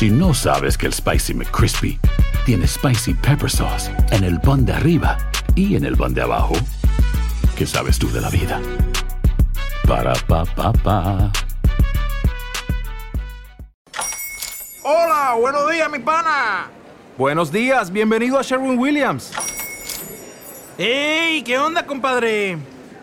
Si no sabes que el Spicy McCrispy tiene Spicy Pepper Sauce en el pan de arriba y en el pan de abajo, ¿qué sabes tú de la vida? Para, pa, pa, pa. Hola, buenos días, mi pana. Buenos días, bienvenido a Sherwin Williams. ¡Ey! ¿Qué onda, compadre?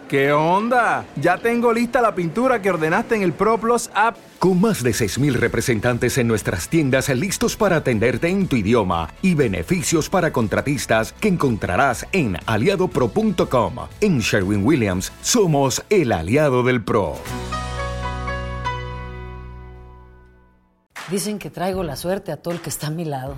¿Qué onda? Ya tengo lista la pintura que ordenaste en el ProPlus app. Con más de 6.000 representantes en nuestras tiendas listos para atenderte en tu idioma y beneficios para contratistas que encontrarás en aliadopro.com. En Sherwin Williams somos el aliado del PRO. Dicen que traigo la suerte a todo el que está a mi lado.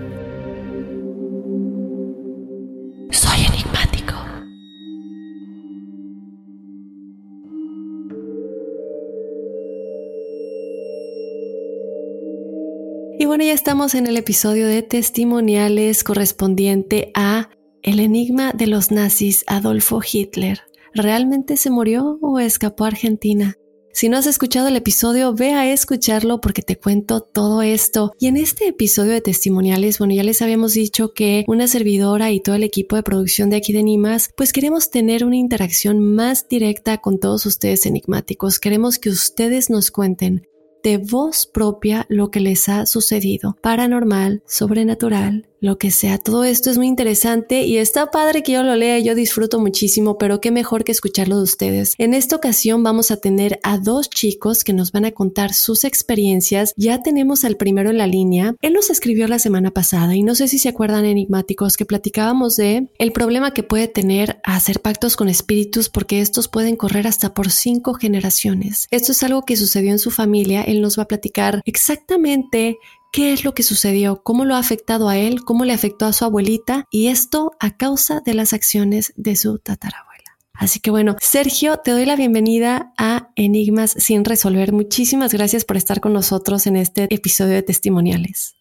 Y bueno, ya estamos en el episodio de testimoniales correspondiente a El enigma de los nazis Adolfo Hitler. ¿Realmente se murió o escapó a Argentina? Si no has escuchado el episodio, ve a escucharlo porque te cuento todo esto. Y en este episodio de testimoniales, bueno, ya les habíamos dicho que una servidora y todo el equipo de producción de aquí de Nimas, pues queremos tener una interacción más directa con todos ustedes enigmáticos. Queremos que ustedes nos cuenten de voz propia lo que les ha sucedido, paranormal, sobrenatural, lo que sea. Todo esto es muy interesante y está padre que yo lo lea, yo disfruto muchísimo, pero qué mejor que escucharlo de ustedes. En esta ocasión vamos a tener a dos chicos que nos van a contar sus experiencias. Ya tenemos al primero en la línea. Él nos escribió la semana pasada y no sé si se acuerdan enigmáticos que platicábamos de el problema que puede tener hacer pactos con espíritus porque estos pueden correr hasta por cinco generaciones. Esto es algo que sucedió en su familia. Él nos va a platicar exactamente qué es lo que sucedió, cómo lo ha afectado a él, cómo le afectó a su abuelita y esto a causa de las acciones de su tatarabuela. Así que bueno, Sergio, te doy la bienvenida a Enigmas sin resolver. Muchísimas gracias por estar con nosotros en este episodio de testimoniales.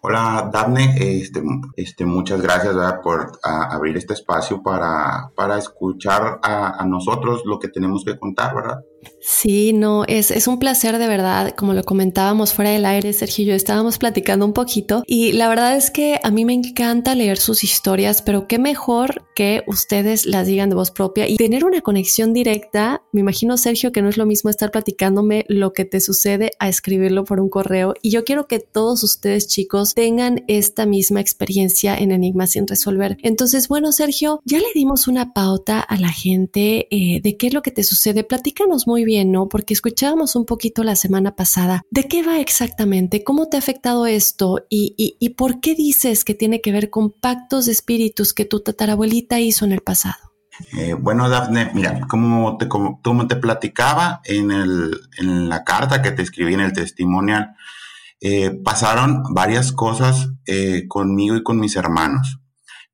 Hola, Daphne. Este, este, muchas gracias por abrir este espacio para, para escuchar a, nosotros lo que tenemos que contar, ¿verdad? Sí, no, es, es un placer de verdad. Como lo comentábamos fuera del aire, Sergio y yo estábamos platicando un poquito. Y la verdad es que a mí me encanta leer sus historias, pero qué mejor que ustedes las digan de voz propia y tener una conexión directa. Me imagino, Sergio, que no es lo mismo estar platicándome lo que te sucede a escribirlo por un correo. Y yo quiero que todos ustedes, chicos, tengan esta misma experiencia en Enigmas sin resolver. Entonces, bueno, Sergio, ya le dimos una pauta a la gente eh, de qué es lo que te sucede. Platícanos muy bien, ¿no? Porque escuchábamos un poquito la semana pasada. ¿De qué va exactamente? ¿Cómo te ha afectado esto? ¿Y, y, por qué dices que tiene que ver con pactos de espíritus que tu tatarabuelita hizo en el pasado? Eh, bueno, Dafne, mira, como te, como te platicaba en, el, en la carta que te escribí en el testimonial, eh, pasaron varias cosas eh, conmigo y con mis hermanos.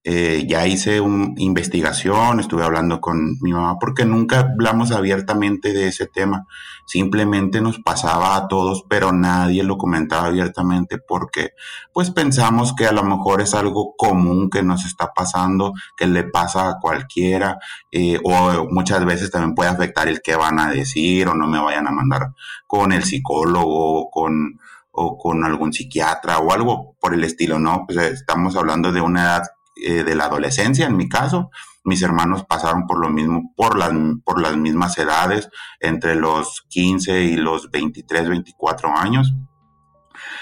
Eh, ya hice una investigación, estuve hablando con mi mamá porque nunca hablamos abiertamente de ese tema. Simplemente nos pasaba a todos, pero nadie lo comentaba abiertamente porque pues pensamos que a lo mejor es algo común que nos está pasando, que le pasa a cualquiera, eh, o muchas veces también puede afectar el que van a decir o no me vayan a mandar con el psicólogo, con o con algún psiquiatra o algo por el estilo, ¿no? Pues estamos hablando de una edad eh, de la adolescencia, en mi caso. Mis hermanos pasaron por lo mismo, por las, por las mismas edades, entre los 15 y los 23, 24 años.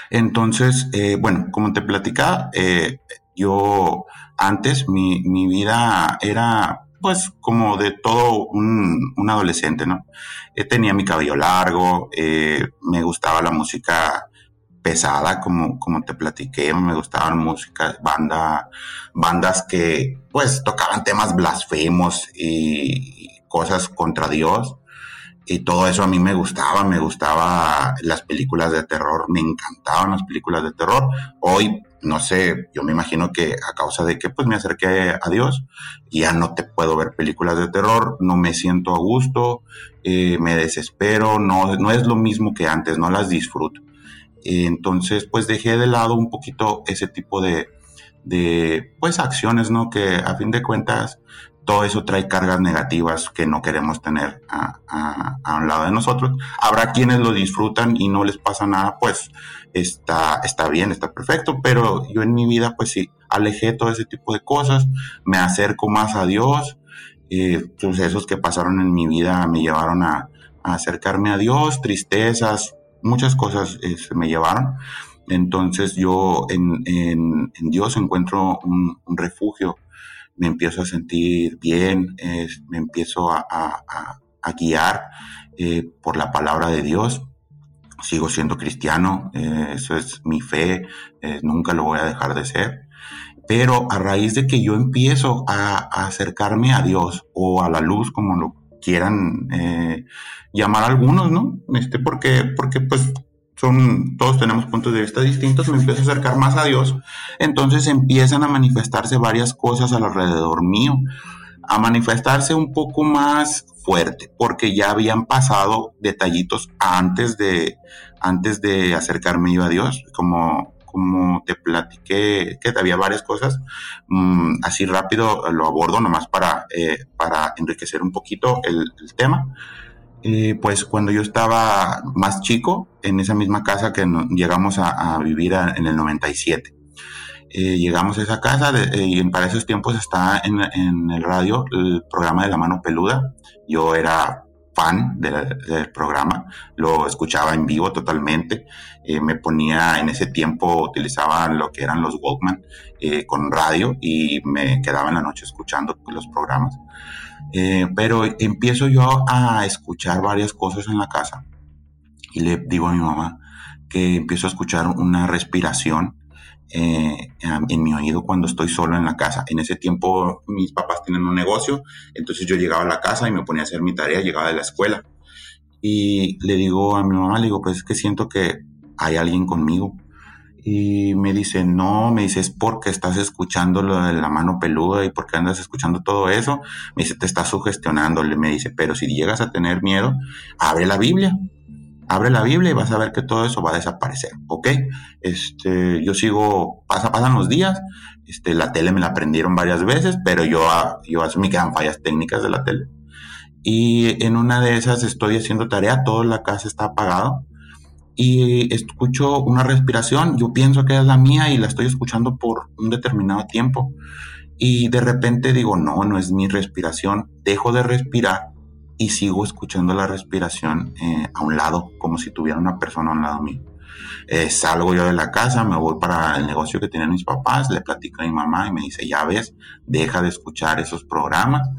Entonces, eh, bueno, como te platicaba, eh, yo antes mi, mi, vida era pues como de todo un, un adolescente, ¿no? tenía mi cabello largo, me gustaba la música pesada, como, como te platiqué, me gustaban músicas, banda, bandas que pues tocaban temas blasfemos y cosas contra Dios. Y todo eso a mí me gustaba, me gustaba las películas de terror, me encantaban las películas de terror. Hoy, no sé, yo me imagino que a causa de que pues me acerqué a Dios, ya no te puedo ver películas de terror, no me siento a gusto, eh, me desespero, no, no es lo mismo que antes, no las disfruto. Entonces, pues dejé de lado un poquito ese tipo de, de pues acciones, ¿no? Que a fin de cuentas todo eso trae cargas negativas que no queremos tener a, un lado de nosotros. Habrá quienes lo disfrutan y no les pasa nada, pues está, está bien, está perfecto, pero yo en mi vida pues sí, alejé todo ese tipo de cosas, me acerco más a Dios, eh, sucesos que pasaron en mi vida me llevaron a, acercarme a Dios, tristezas, muchas cosas eh, me llevaron. Entonces yo en, Dios encuentro un, refugio, me empiezo a sentir bien, me empiezo a, guiar eh, por la palabra de Dios. Sigo siendo cristiano, eh, eso es mi fe, nunca lo voy a dejar de ser. Pero a raíz de que yo empiezo a, acercarme a Dios o a la luz, como lo quieran llamar algunos, ¿no? Este, porque, porque pues son, todos tenemos puntos de vista distintos, me empiezo a acercar más a Dios, entonces empiezan a manifestarse varias cosas alrededor mío, a manifestarse un poco más fuerte, porque ya habían pasado detallitos antes de, antes de acercarme yo a Dios, como, como te platiqué, que había varias cosas, mm, así rápido lo abordo nomás para, eh, para enriquecer un poquito el, tema. Eh, pues cuando yo estaba más chico, en esa misma casa que llegamos a, vivir en el 97. Eh, llegamos a esa casa eh, y para esos tiempos estaba en, el radio el programa de La Mano Peluda. Yo era fan del programa, lo escuchaba en vivo totalmente. me ponía en ese tiempo, utilizaba lo que eran los Walkman con radio y me quedaba en la noche escuchando los programas. Eh, pero empiezo yo a escuchar varias cosas en la casa y le digo a mi mamá que empiezo a escuchar una respiración eh, en mi oído cuando estoy solo en la casa. En ese tiempo mis papás tienen un negocio, entonces yo llegaba a la casa y me ponía a hacer mi tarea, llegaba de la escuela. Y le digo a mi mamá, le digo, pues es que siento que hay alguien conmigo. Y me dice, no, me dice, es porque estás escuchando lo de la mano peluda y porque andas escuchando todo eso. Me dice, te estás sugestionando. Me dice, pero si llegas a tener miedo, abre la Biblia. Abre la Biblia y vas a ver que todo eso va a desaparecer, ¿ok? Este, yo sigo, pasa, pasan los días, este, la tele me la prendieron varias veces, pero yo, yo me quedan fallas técnicas de la tele. Y en una de esas estoy haciendo tarea, toda la casa está apagada y escucho una respiración, yo pienso que es la mía y la estoy escuchando por un determinado tiempo y de repente digo, no, no es mi respiración, dejo de respirar y sigo escuchando la respiración eh, a un lado, como si tuviera una persona a un lado mío. Eh, salgo yo de la casa, me voy para el negocio que tienen mis papás, le platico a mi mamá y me dice, ya ves, deja de escuchar esos programas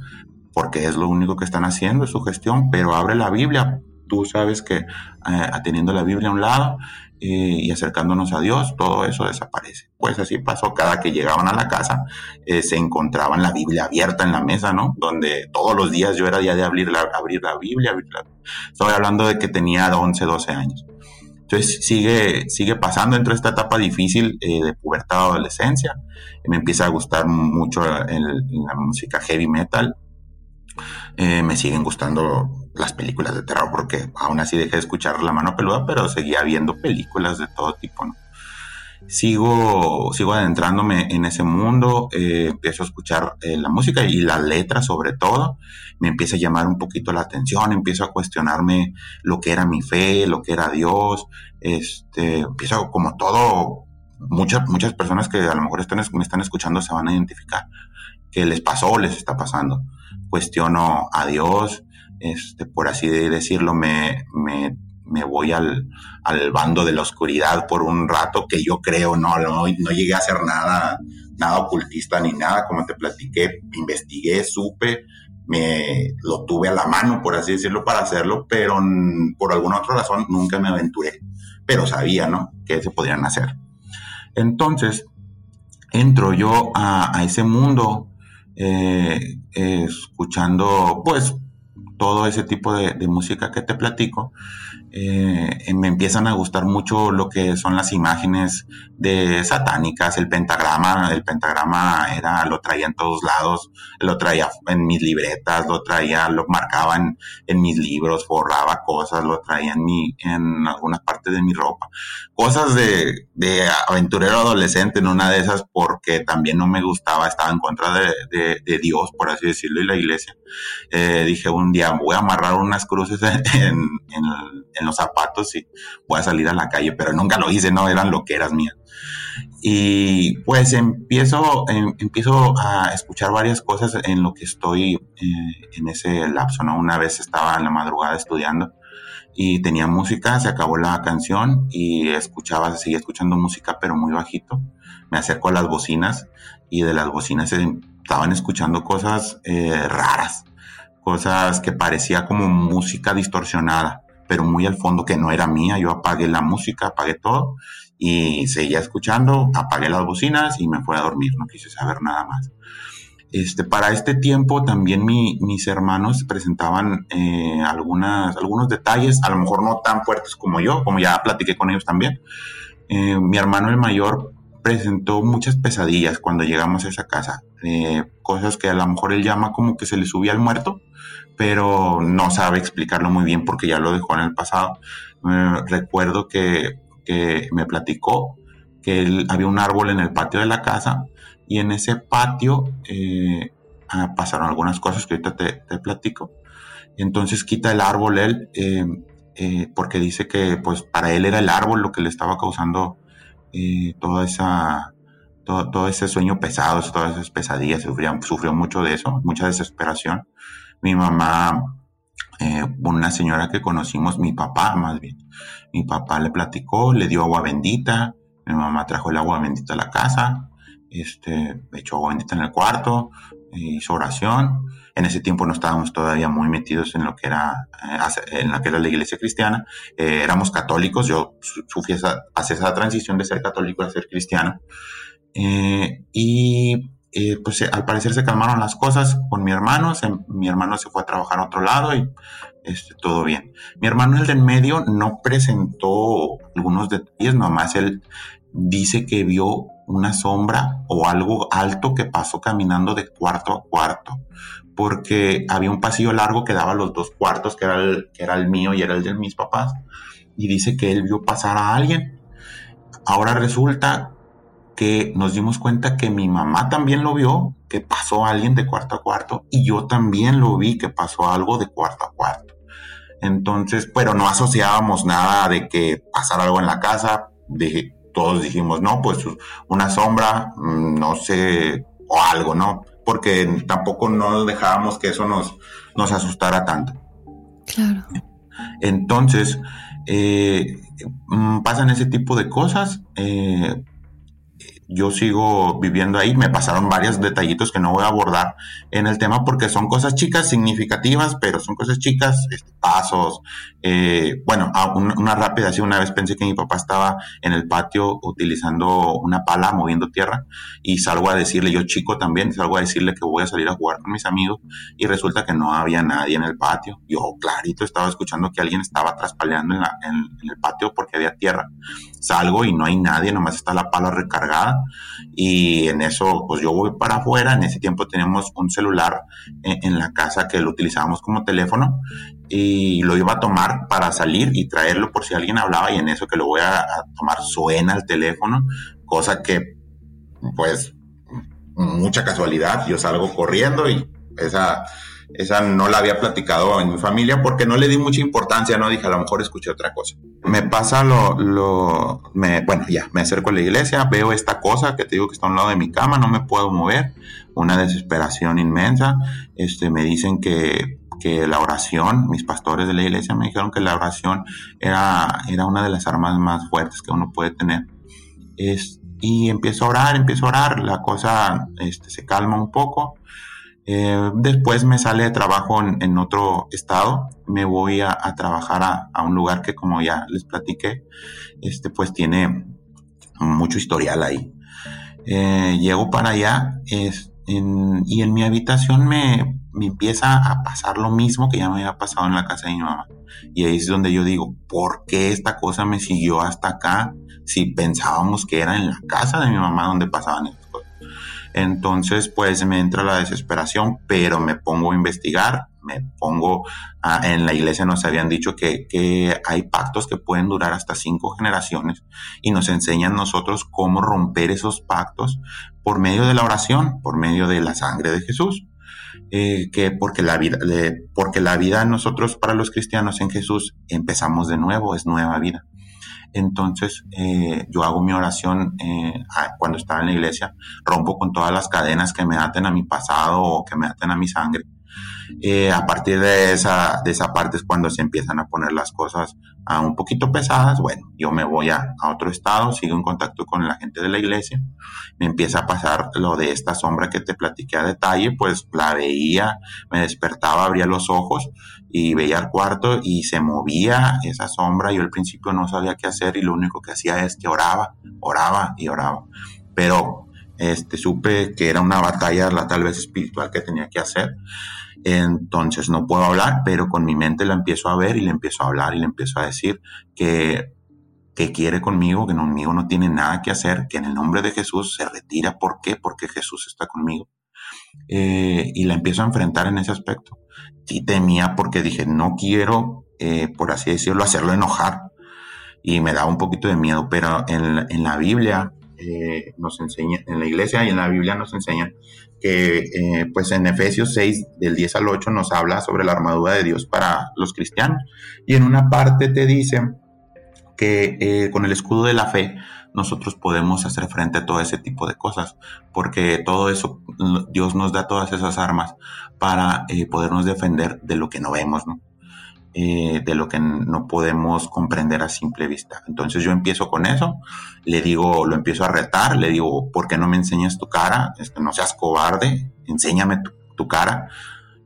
porque es lo único que están haciendo, es su gestión, pero abre la Biblia, tú sabes que eh, teniendo la Biblia a un lado eh, y acercándonos a Dios, todo eso desaparece. Pues así pasó, cada que llegaban a la casa eh, se encontraban la Biblia abierta en la mesa, ¿no? Donde todos los días yo era día de abrir la, abrir la Biblia. Estoy hablando de que tenía 11, 12 años. Entonces sigue, sigue pasando dentro de esta etapa difícil de pubertad adolescencia. Me empieza a gustar mucho la música heavy metal. Me siguen gustando las películas de terror, porque aún así dejé de escuchar La Mano Peluda, pero seguía viendo películas de todo tipo. Sigo, sigo adentrándome en ese mundo, eh, empiezo a escuchar eh, la música y la letra sobre todo, me empieza a llamar un poquito la atención, empiezo a cuestionarme lo que era mi fe, lo que era Dios, este, empiezo como todo, muchas, muchas personas que a lo mejor están, me están escuchando se van a identificar qué les pasó o les está pasando. Cuestiono a Dios, este, por así decirlo, me, me, me voy al, al, bando de la oscuridad por un rato que yo creo, no, no, no llegué a hacer nada, nada ocultista ni nada, como te platiqué, investigué, supe, me lo tuve a la mano, por así decirlo, para hacerlo, pero por alguna otra razón nunca me aventuré. pero sabía, ¿no? Que se podían hacer. Entonces, entro yo a, ese mundo eh, escuchando, pues, todo ese tipo de, de música que te platico eh, me empiezan a gustar mucho lo que son las imágenes de satánicas, el pentagrama, el pentagrama era, lo traía en todos lados, lo traía en mis libretas, lo traía, lo marcaba en, mis libros, forraba cosas, lo traía en mi, en algunas partes de mi ropa. Cosas de, de aventurero adolescente, en una de esas porque también no me gustaba, estaba en contra de, de, Dios, por así decirlo, y la iglesia. Eh, dije un día, voy a amarrar unas cruces en, en los zapatos y voy a salir a la calle, pero nunca lo hice, no, eran loqueras mías. Y pues empiezo, em, empiezo a escuchar varias cosas en lo que estoy eh, en ese lapso, ¿no? Una vez estaba en la madrugada estudiando y tenía música, se acabó la canción y escuchaba, seguía escuchando música, pero muy bajito. Me acerco a las bocinas y de las bocinas estaban escuchando cosas eh, raras, cosas que parecía como música distorsionada pero muy al fondo que no era mía. Yo apagué la música, apagué todo y seguía escuchando, apagué las bocinas y me fui a dormir, no quise saber nada más. Este, para este tiempo también mis hermanos presentaban eh, algunas, algunos detalles, a lo mejor no tan fuertes como yo, como ya platiqué con ellos también. Eh, mi hermano el mayor presentó muchas pesadillas cuando llegamos a esa casa, eh, cosas que a lo mejor él llama como que se le subía al muerto, pero no sabe explicarlo muy bien porque ya lo dejó en el pasado. recuerdo que, me platicó que había un árbol en el patio de la casa y en ese patio eh, ah, pasaron algunas cosas que ahorita te, platico. Entonces quita el árbol él eh, eh, porque dice que pues para él era el árbol lo que le estaba causando toda esa todo, ese sueño pesado, todas esas pesadillas, sufrió, sufrió mucho de eso, mucha desesperación mi mamá, eh, una señora que conocimos, mi papá más bien, mi papá le platicó, le dio agua bendita, mi mamá trajo el agua bendita a la casa, este, echó agua bendita en el cuarto, hizo oración. En ese tiempo no estábamos todavía muy metidos en lo que era, eh, en la que era la iglesia cristiana. Eh, éramos católicos, yo sufrí esa, esa transición de ser católico a ser cristiano. y eh, pues eh, al parecer se calmaron las cosas con mi hermano, mi hermano se fue a trabajar a otro lado y este, todo bien. Mi hermano, el del medio, no presentó algunos detalles, nomás él dice que vio una sombra o algo alto que pasó caminando de cuarto a cuarto, porque había un pasillo largo que daba los dos cuartos, que era el, que era el mío y era el de mis papás, y dice que él vio pasar a alguien. Ahora resulta que nos dimos cuenta que mi mamá también lo vio, que pasó alguien de cuarto a cuarto, y yo también lo vi que pasó algo de cuarto a cuarto. Entonces, pero no asociábamos nada de que pasara algo en la casa, de, todos dijimos, no, pues una sombra, mm, no sé, o algo, ¿no? Porque tampoco no dejábamos que eso nos, nos asustara tanto. Claro. Entonces, eh, mm, pasan ese tipo de cosas. Eh, yo sigo viviendo ahí. Me pasaron varios detallitos que no voy a abordar en el tema porque son cosas chicas, significativas, pero son cosas chicas, este, pasos. Eh, bueno, una, rápida, así una vez pensé que mi papá estaba en el patio utilizando una pala, moviendo tierra, y salgo a decirle, yo chico también, salgo a decirle que voy a salir a jugar con mis amigos, y resulta que no había nadie en el patio. Yo clarito estaba escuchando que alguien estaba traspaleando en, en el patio porque había tierra. Salgo y no hay nadie, nomás está la pala recargada y en eso pues yo voy para afuera, en ese tiempo teníamos un celular en, la casa que lo utilizábamos como teléfono y lo iba a tomar para salir y traerlo por si alguien hablaba y en eso que lo voy a, a tomar suena el teléfono, cosa que pues mucha casualidad, yo salgo corriendo y esa esa no la había platicado en mi familia porque no le di mucha importancia, no dije, a lo mejor escuché otra cosa. Me pasa lo, lo, me, bueno, ya, me acerco a la iglesia, veo esta cosa que te digo que está a un lado de mi cama, no me puedo mover, una desesperación inmensa, este, me dicen que, que la oración, mis pastores de la iglesia me dijeron que la oración era, era una de las armas más fuertes que uno puede tener. Es, y empiezo a orar, empiezo a orar, la cosa este, se calma un poco Eh, después me sale de trabajo en, otro estado, me voy a, trabajar a, un lugar que como ya les platiqué, este pues tiene mucho historial ahí. Eh, llego para allá y en mi habitación me, empieza a pasar lo mismo que ya me había pasado en la casa de mi mamá. Y ahí es donde yo digo, ¿por qué esta cosa me siguió hasta acá si pensábamos que era en la casa de mi mamá donde pasaban? Entonces, pues me entra la desesperación, pero me pongo a investigar, me pongo en la iglesia nos habían dicho que, que, hay pactos que pueden durar hasta cinco generaciones y nos enseñan nosotros cómo romper esos pactos por medio de la oración, por medio de la sangre de Jesús. Eh, que porque la vida, porque la vida nosotros para los cristianos en Jesús empezamos de nuevo, es nueva vida. Entonces eh, yo hago mi oración eh, cuando estaba en la iglesia, rompo con todas las cadenas que me aten a mi pasado o que me aten a mi sangre eh, a partir de esa, de esa parte es cuando se empiezan a poner las cosas a un poquito pesadas. Bueno, yo me voy a, otro estado, sigo en contacto con la gente de la iglesia, me empieza a pasar lo de esta sombra que te platiqué a detalle, pues la veía, me despertaba, abría los ojos y veía el cuarto y se movía esa sombra. Yo al principio no sabía qué hacer y lo único que hacía es que oraba, oraba y oraba. Pero este, supe que era una batalla, la tal vez espiritual que tenía que hacer. Entonces no puedo hablar, pero con mi mente la empiezo a ver y le empiezo a hablar y le empiezo a decir que, que quiere conmigo, que conmigo no tiene nada que hacer, que en el nombre de Jesús se retira. ¿Por qué? Porque Jesús está conmigo. Eh, y la empiezo a enfrentar en ese aspecto. Sí temía porque dije, no quiero, eh, por así decirlo, hacerlo enojar. Y me daba un poquito de miedo, pero en, en la Biblia eh, nos enseña, en la iglesia y en la Biblia nos enseñan que eh, pues en Efesios 6 del 10 al 8 nos habla sobre la armadura de Dios para los cristianos y en una parte te dice que eh, con el escudo de la fe nosotros podemos hacer frente a todo ese tipo de cosas porque todo eso Dios nos da todas esas armas para podernos defender de lo que no vemos, ¿no? Eh, de lo que no podemos comprender a simple vista. Entonces yo empiezo con eso, le digo, lo empiezo a retar, le digo, ¿por qué no me enseñas tu cara? Este, no seas cobarde, enséñame tu, cara.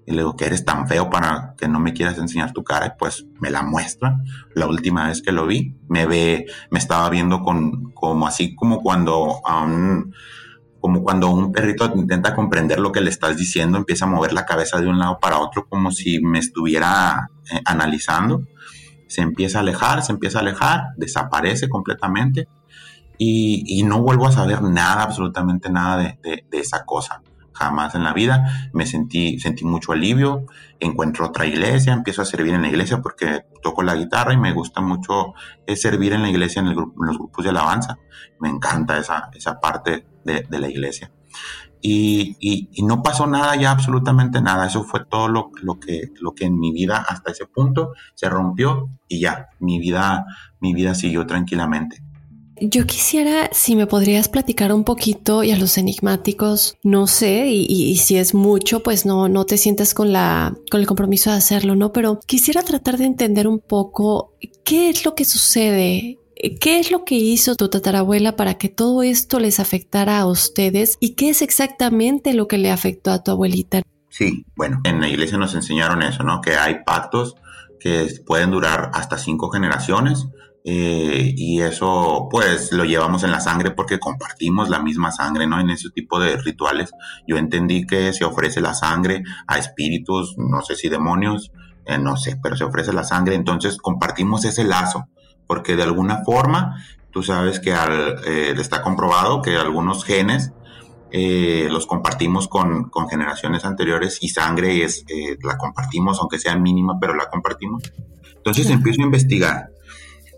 Y le digo, que eres tan feo para que no me quieras enseñar tu cara, y pues me la muestra. La última vez que lo vi, me ve, me estaba viendo con, como así como cuando a un, como cuando un perrito intenta comprender lo que le estás diciendo, empieza a mover la cabeza de un lado para otro como si me estuviera eh, analizando, se empieza a alejar, se empieza a alejar, desaparece completamente y, no vuelvo a saber nada, absolutamente nada de, esa cosa. Jamás en la vida me sentí, sentí mucho alivio, encuentro otra iglesia, empiezo a servir en la iglesia porque toco la guitarra y me gusta mucho eh, servir en la iglesia en, en los grupos de alabanza. Me encanta esa, esa parte de, la iglesia. Y, no pasó nada ya, absolutamente nada. Eso fue todo lo, que, lo que en mi vida hasta ese punto se rompió y ya, mi vida, mi vida siguió tranquilamente. Yo quisiera, si me podrías platicar un poquito y a los enigmáticos, no sé, y, si es mucho, pues no, no te sientas con la, con el compromiso de hacerlo, ¿no? Pero quisiera tratar de entender un poco qué es lo que sucede ¿Qué es lo que hizo tu tatarabuela para que todo esto les afectara a ustedes y qué es exactamente lo que le afectó a tu abuelita? Sí, bueno, en la iglesia nos enseñaron eso, ¿no? Que hay pactos que pueden durar hasta cinco generaciones eh, y eso pues lo llevamos en la sangre porque compartimos la misma sangre, ¿no? En ese tipo de rituales yo entendí que se ofrece la sangre a espíritus, no sé si demonios, eh, no sé, pero se ofrece la sangre, entonces compartimos ese lazo porque de alguna forma tú sabes que eh, está comprobado que algunos genes eh, los compartimos con, generaciones anteriores y sangre es, eh, la compartimos, aunque sea mínima, pero la compartimos. Entonces empiezo a investigar.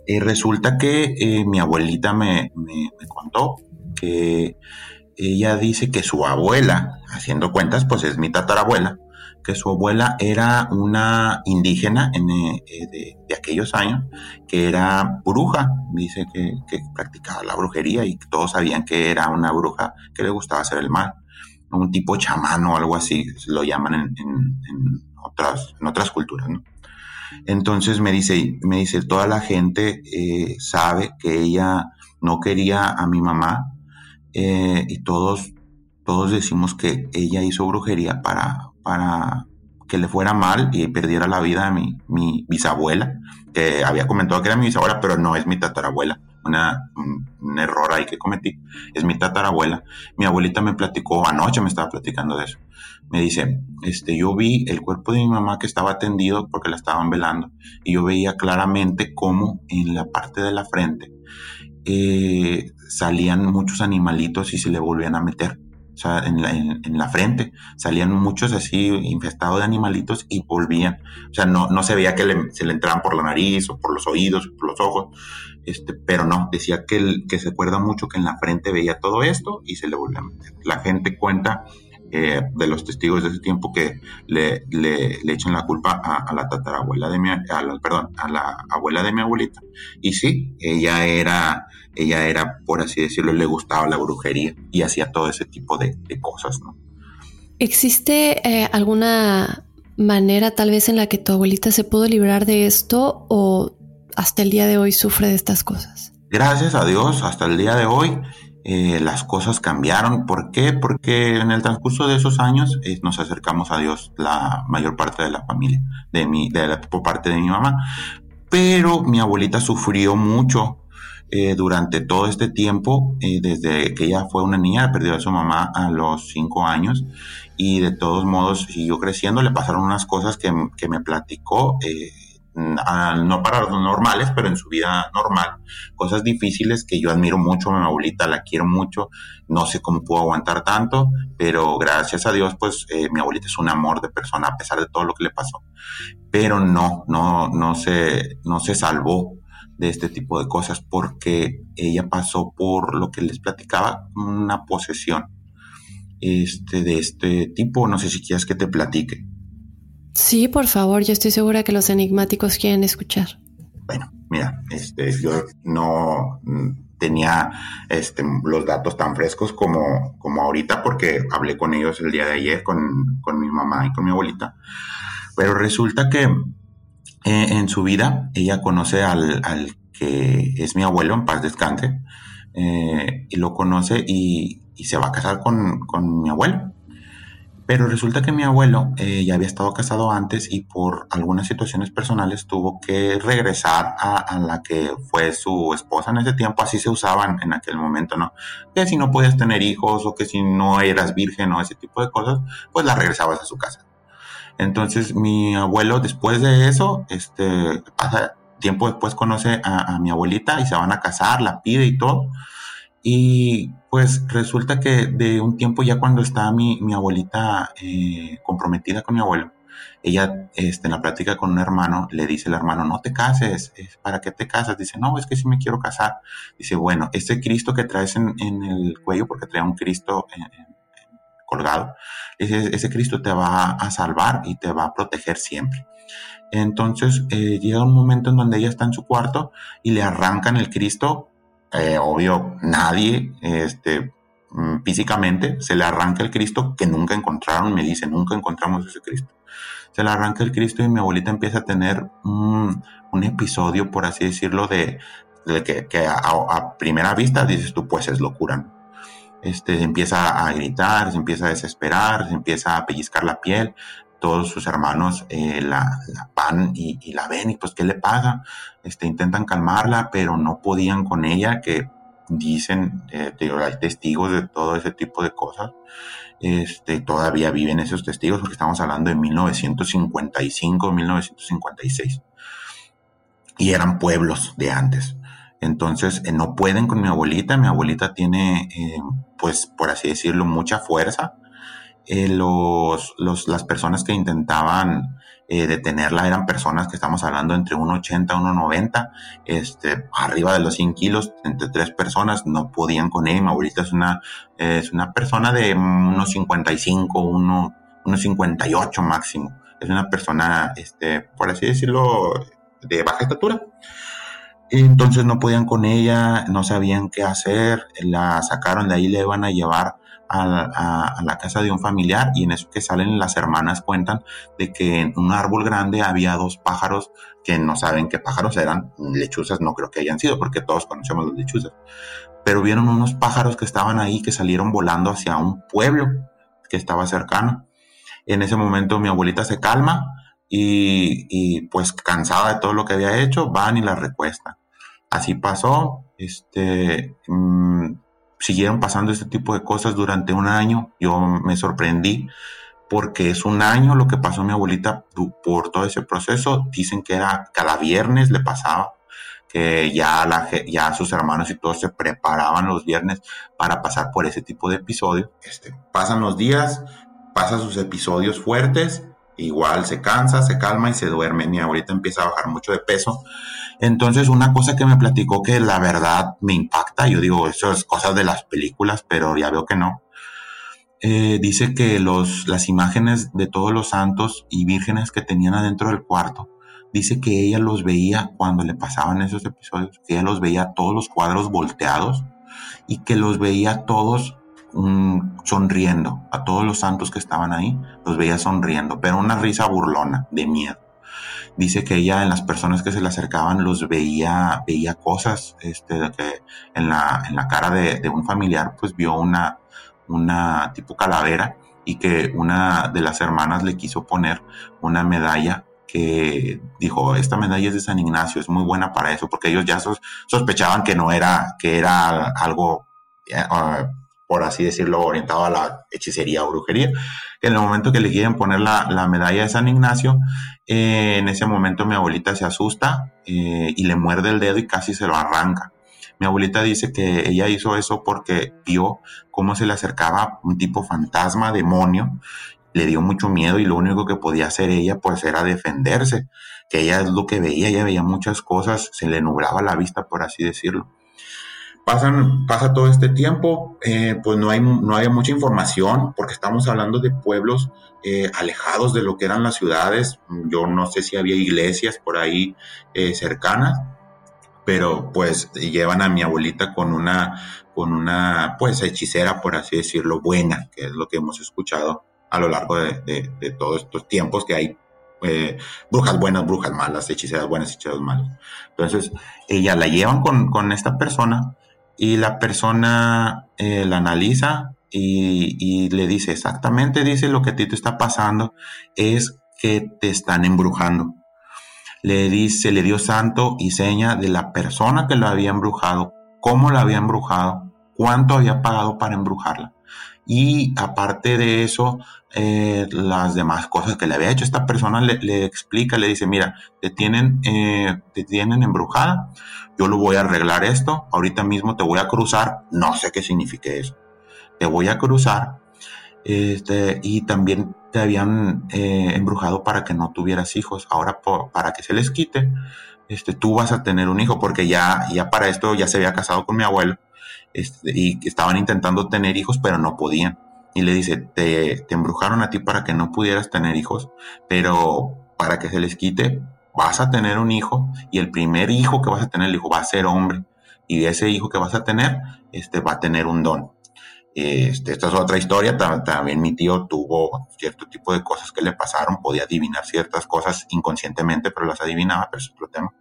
resulta que mi abuelita me, me, contó que ella dice que su abuela, haciendo cuentas, pues es mi tatarabuela, que su abuela era una indígena eh, eh, de, aquellos años, que era bruja, dice que, practicaba la brujería y todos sabían que era una bruja que le gustaba hacer el mal, un tipo chamán o algo así, lo llaman en, otras, en otras culturas, Entonces me dice, me dice, toda la gente eh, sabe que ella no quería a mi mamá y todos todos decimos que ella hizo brujería para, para que le fuera mal y perdiera la vida a mi, mi bisabuela, que había comentado que era mi bisabuela, pero no es mi tatarabuela. Una, un, error ahí que cometí. Es mi tatarabuela. Mi abuelita me platicó, anoche me estaba platicando de eso. Me dice, este, yo vi el cuerpo de mi mamá que estaba tendido porque la estaban velando y yo veía claramente cómo en la parte de la frente eh, salían muchos animalitos y se le volvían a meter o sea, en la, en, la, frente. Salían muchos así infestados de animalitos y volvían. O sea, no, no se veía que se le entraban por la nariz o por los oídos o por los ojos. Este, pero no, decía que, el, que se acuerda mucho que en la frente veía todo esto y se le volvía a meter. La gente cuenta eh, de los testigos de ese tiempo que le, le, le echan la culpa a, la tatarabuela de mi, a perdón, a la abuela de mi abuelita. Y sí, ella era, ella era, por así decirlo, le gustaba la brujería y hacía todo ese tipo de, cosas, ¿no? ¿Existe eh, alguna manera tal vez en la que tu abuelita se pudo librar de esto o hasta el día de hoy sufre de estas cosas? Gracias a Dios, hasta el día de hoy eh, las cosas cambiaron. ¿Por qué? Porque en el transcurso de esos años eh, nos acercamos a Dios la mayor parte de la familia, de mi, de la, por parte de mi mamá. Pero mi abuelita sufrió mucho eh, durante todo este tiempo, desde que ella fue una niña, perdió a su mamá a los cinco años y de todos modos siguió creciendo, le pasaron unas cosas que, que me platicó no para los normales, pero en su vida normal, cosas difíciles que yo admiro mucho a mi abuelita, la quiero mucho, no sé cómo puedo aguantar tanto, pero gracias a Dios, pues eh, mi abuelita es un amor de persona a pesar de todo lo que le pasó. Pero no, no, no se, no se salvó de este tipo de cosas porque ella pasó por lo que les platicaba, una posesión este, de este tipo, no sé si quieres que te platique. Sí, por favor, yo estoy segura que los enigmáticos quieren escuchar. Bueno, mira, este, yo no mm, tenía este, los datos tan frescos como, como ahorita porque hablé con ellos el día de ayer, con, con mi mamá y con mi abuelita. Pero resulta que eh, en su vida ella conoce al, al, que es mi abuelo, en paz descanse, eh, y lo conoce y, se va a casar con, con mi abuelo. Pero resulta que mi abuelo eh, ya había estado casado antes y por algunas situaciones personales tuvo que regresar a, la que fue su esposa en ese tiempo. Así se usaban en aquel momento, ¿no? Que si no podías tener hijos o que si no eras virgen o ese tipo de cosas, pues la regresabas a su casa. Entonces mi abuelo después de eso, este, pasa tiempo después conoce a, mi abuelita y se van a casar, la pide y todo. Y pues resulta que de un tiempo ya cuando está mi, mi abuelita eh, comprometida con mi abuelo, ella este, en la plática con un hermano le dice al hermano, no te cases, ¿para qué te casas? Dice, no, es que sí me quiero casar. Dice, bueno, ese Cristo que traes en, en el cuello, porque trae un Cristo colgado, ese, Cristo te va a salvar y te va a proteger siempre. Entonces eh, llega un momento en donde ella está en su cuarto y le arrancan el Cristo eh, obvio, nadie, este, mm, físicamente, se le arranca el Cristo que nunca encontraron, me dice, nunca encontramos ese Cristo. Se le arranca el Cristo y mi abuelita empieza a tener un, episodio, por así decirlo, de, que, a, primera vista dices tú, pues es locura. Este, empieza a gritar, se empieza a desesperar, se empieza a pellizcar la piel, todos sus hermanos eh, la, van y, la ven y pues ¿qué le pasa? Este, intentan calmarla, pero no podían con ella, que dicen, eh, hay testigos de todo ese tipo de cosas. Este, todavía viven esos testigos porque estamos hablando de 1955, 1956. Y eran pueblos de antes. Entonces, eh, no pueden con mi abuelita. Mi abuelita tiene, pues, por así decirlo, mucha fuerza eh, los, los, las personas que intentaban eh, detenerla eran personas que estamos hablando entre 1,80 y 1,90, este, arriba de los 100 kilos, entre tres personas, no podían con ella. Ahorita es una, es una persona de unos 55, unos 58 máximo. Es una persona, este, por así decirlo, de baja estatura. Entonces no podían con ella, no sabían qué hacer, la sacaron de ahí, le iban a llevar a, la casa de un familiar y en eso que salen las hermanas cuentan de que en un árbol grande había dos pájaros que no saben qué pájaros eran, lechuzas no creo que hayan sido porque todos conocemos las lechuzas, pero vieron unos pájaros que estaban ahí que salieron volando hacia un pueblo que estaba cercano. En ese momento mi abuelita se calma y, pues cansada de todo lo que había hecho, van y la recuestan. Así pasó, este, mm, siguieron pasando este tipo de cosas durante un año. Yo me sorprendí porque es un año lo que pasó mi abuelita por todo ese proceso. Dicen que era cada viernes le pasaba, que ya, la, ya sus hermanos y todos se preparaban los viernes para pasar por ese tipo de episodios. Este, pasan los días, pasan sus episodios fuertes, igual se cansa, se calma y se duerme. Mi abuelita empieza a bajar mucho de peso entonces, una cosa que me platicó que la verdad me impacta, yo digo, eso es cosas de las películas, pero ya veo que no. Eh, dice que los, las imágenes de todos los santos y vírgenes que tenían adentro del cuarto, dice que ella los veía cuando le pasaban esos episodios, que ella los veía todos los cuadros volteados y que los veía todos sonriendo, a todos los santos que estaban ahí, los veía sonriendo, pero una risa burlona, de miedo. Dice que ella en las personas que se le acercaban los veía, veía cosas, este, que en la, en la cara de, un familiar pues vio una, una tipo calavera y que una de las hermanas le quiso poner una medalla que dijo, esta medalla es de San Ignacio, es muy buena para eso, porque ellos ya sospechaban que no era, que era algo eh, por así decirlo, orientado a la hechicería o brujería. En el momento que le quieren poner la, medalla de San Ignacio, eh, en ese momento mi abuelita se asusta eh, y le muerde el dedo y casi se lo arranca. Mi abuelita dice que ella hizo eso porque vio cómo se le acercaba un tipo fantasma, demonio, le dio mucho miedo y lo único que podía hacer ella pues era defenderse, que ella es lo que veía, ella veía muchas cosas, se le nublaba la vista por así decirlo pasan, pasa todo este tiempo, eh, pues no hay, no hay mucha información porque estamos hablando de pueblos eh, alejados de lo que eran las ciudades. Yo no sé si había iglesias por ahí eh, cercanas, pero pues llevan a mi abuelita con una, con una pues hechicera, por así decirlo, buena, que es lo que hemos escuchado a lo largo de, de, todos estos tiempos que hay brujas buenas, brujas malas, hechiceras buenas, hechiceras malas. Entonces, ella la llevan con, con esta persona y la persona eh, la analiza y, le dice exactamente, dice lo que a ti te está pasando es que te están embrujando. Le dice, le dio santo y seña de la persona que lo había embrujado, cómo la había embrujado, cuánto había pagado para embrujarla. Y aparte de eso, eh, las demás cosas que le había hecho. Esta persona le, explica, le dice, mira, te tienen, eh, te tienen embrujada, yo lo voy a arreglar esto, ahorita mismo te voy a cruzar, no sé qué signifique eso, te voy a cruzar, este, y también te habían eh, embrujado para que no tuvieras hijos, ahora para que se les quite, este, tú vas a tener un hijo, porque ya, ya para esto ya se había casado con mi abuelo, este, y estaban intentando tener hijos, pero no podían y le dice, te, embrujaron a ti para que no pudieras tener hijos, pero para que se les quite, vas a tener un hijo y el primer hijo que vas a tener, el hijo va a ser hombre y ese hijo que vas a tener, este va a tener un don. Este, esta es otra historia, también mi tío tuvo cierto tipo de cosas que le pasaron, podía adivinar ciertas cosas inconscientemente, pero las adivinaba, pero es otro tema.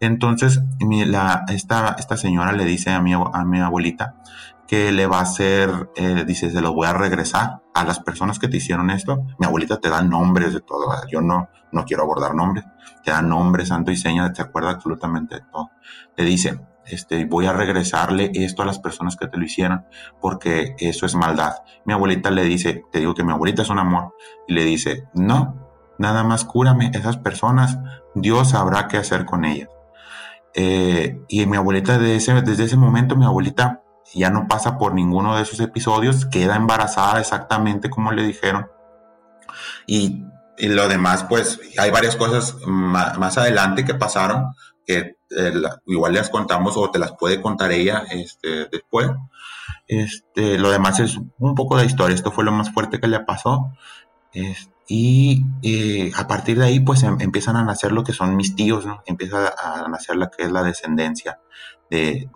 Entonces, la, esta, esta señora le dice a mi, a mi abuelita que le va a hacer, eh, dice, se lo voy a regresar a las personas que te hicieron esto. Mi abuelita te da nombres de todo, yo no, no quiero abordar nombres, te da nombres, santo y seña, te acuerda absolutamente de todo. Le dice, este, voy a regresarle esto a las personas que te lo hicieron, porque eso es maldad. Mi abuelita le dice, te digo que mi abuelita es un amor, y le dice, no, nada más cúrame, esas personas, Dios sabrá qué hacer con ellas. Eh, y mi abuelita, desde ese, desde ese momento, mi abuelita ya no pasa por ninguno de esos episodios, queda embarazada exactamente como le dijeron. Y, lo demás, pues hay varias cosas más, adelante que pasaron, que eh, igual les contamos o te las puede contar ella este, después. Este, lo demás es un poco de historia, esto fue lo más fuerte que le pasó. Y eh, a partir de ahí, pues em, empiezan a nacer lo que son mis tíos, ¿no? Empieza a nacer la que es la descendencia de,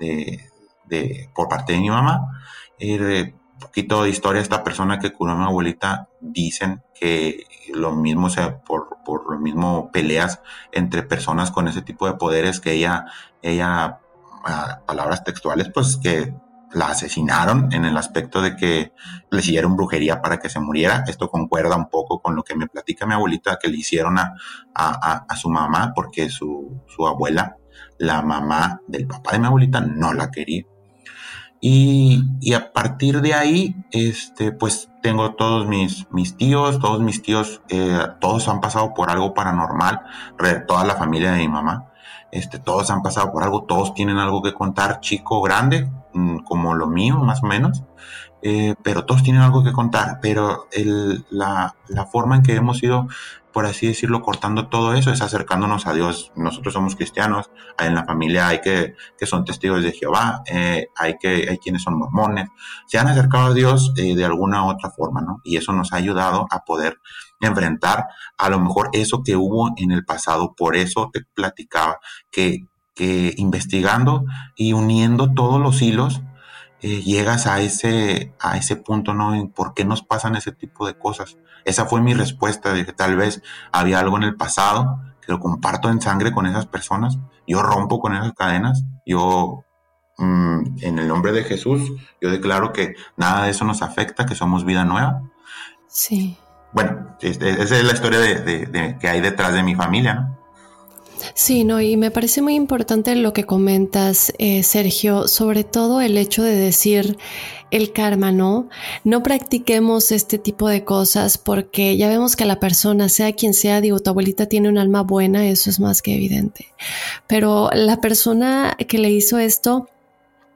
de, por parte de mi mamá. un poquito de historia, esta persona que curó a mi abuelita, dicen que lo mismo, o sea, por, por lo mismo peleas entre personas con ese tipo de poderes que ella, ella palabras textuales, pues que la asesinaron en el aspecto de que le siguieron brujería para que se muriera. Esto concuerda un poco con lo que me platica mi abuelita que le hicieron a, a, su mamá, porque su, su, abuela, la mamá del papá de mi abuelita, no la quería. Y, y, a partir de ahí, este, pues tengo todos mis, mis tíos, todos mis tíos, eh, todos han pasado por algo paranormal, toda la familia de mi mamá. Este, todos han pasado por algo, todos tienen algo que contar, chico, grande, como lo mío, más o menos, eh, pero todos tienen algo que contar, pero el, la, la, forma en que hemos ido, por así decirlo, cortando todo eso es acercándonos a Dios. Nosotros somos cristianos, en la familia hay que, que son testigos de Jehová, eh, hay, que, hay quienes son mormones, se han acercado a Dios eh, de alguna u otra forma, ¿no? Y eso nos ha ayudado a poder enfrentar a lo mejor eso que hubo en el pasado. Por eso te platicaba que, que investigando y uniendo todos los hilos, eh, llegas a ese, a ese punto, ¿no? ¿Por qué nos pasan ese tipo de cosas? Esa fue mi respuesta, de que tal vez había algo en el pasado, que lo comparto en sangre con esas personas, yo rompo con esas cadenas, yo, mm, en el nombre de Jesús, yo declaro que nada de eso nos afecta, que somos vida nueva. Sí bueno, esa es la historia de, que hay detrás de mi familia, ¿no? Sí, no, y me parece muy importante lo que comentas, eh, Sergio, sobre todo el hecho de decir el karma, ¿no? No practiquemos este tipo de cosas porque ya vemos que la persona, sea quien sea, digo, tu abuelita tiene un alma buena, eso es más que evidente. Pero la persona que le hizo esto,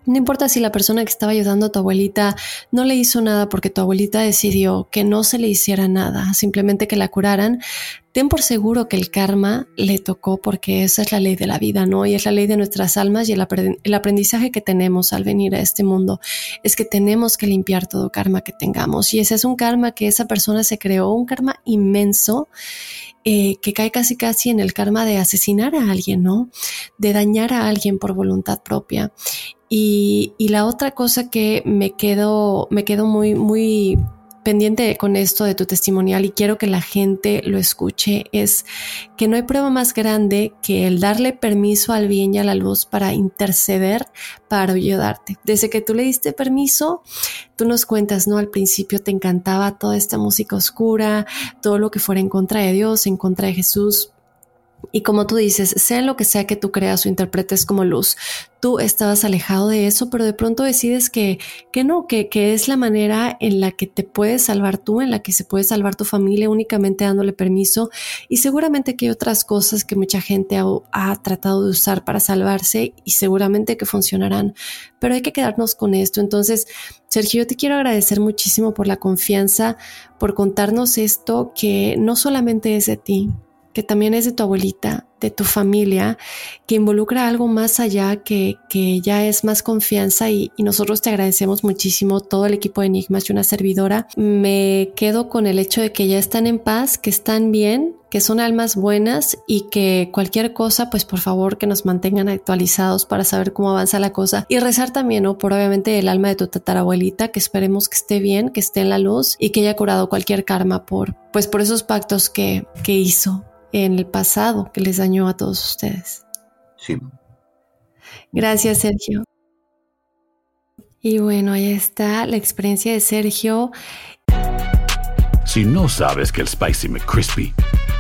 no importa si la persona que estaba ayudando a tu abuelita no le hizo nada porque tu abuelita decidió que no se le hiciera nada, simplemente que la curaran, ten por seguro que el karma le tocó porque esa es la ley de la vida, ¿no? Y es la ley de nuestras almas y el, aprendizaje que tenemos al venir a este mundo es que tenemos que limpiar todo karma que tengamos. Y ese es un karma que esa persona se creó, un karma inmenso eh, que cae casi casi en el karma de asesinar a alguien, ¿no? De dañar a alguien por voluntad propia. Y, la otra cosa que me quedo, me quedo muy, muy pendiente con esto de tu testimonial y quiero que la gente lo escuche es que no hay prueba más grande que el darle permiso al bien y a la luz para interceder, para ayudarte. Desde que tú le diste permiso, tú nos cuentas, ¿no? Al principio te encantaba toda esta música oscura, todo lo que fuera en contra de Dios, en contra de Jesús, y como tú dices, sea lo que sea que tú creas o interpretes como luz, tú estabas alejado de eso, pero de pronto decides que, que no, que, que, es la manera en la que te puedes salvar tú, en la que se puede salvar tu familia únicamente dándole permiso. Y seguramente que hay otras cosas que mucha gente ha, ha tratado de usar para salvarse y seguramente que funcionarán, pero hay que quedarnos con esto. Entonces, Sergio, yo te quiero agradecer muchísimo por la confianza, por contarnos esto que no solamente es de ti, que también es de tu abuelita, de tu familia, que involucra algo más allá, que, que ya es más confianza y, nosotros te agradecemos muchísimo, todo el equipo de Enigmas y una servidora. Me quedo con el hecho de que ya están en paz, que están bien, que son almas buenas y que cualquier cosa, pues por favor que nos mantengan actualizados para saber cómo avanza la cosa y rezar también, ¿no? Por obviamente el alma de tu tatarabuelita, que esperemos que esté bien, que esté en la luz y que haya curado cualquier karma por, pues por esos pactos que, que hizo en el pasado que les dañó a todos ustedes. Sí. Gracias, Sergio. Y bueno, ahí está la experiencia de Sergio. Si no sabes que el Spicy McCrispy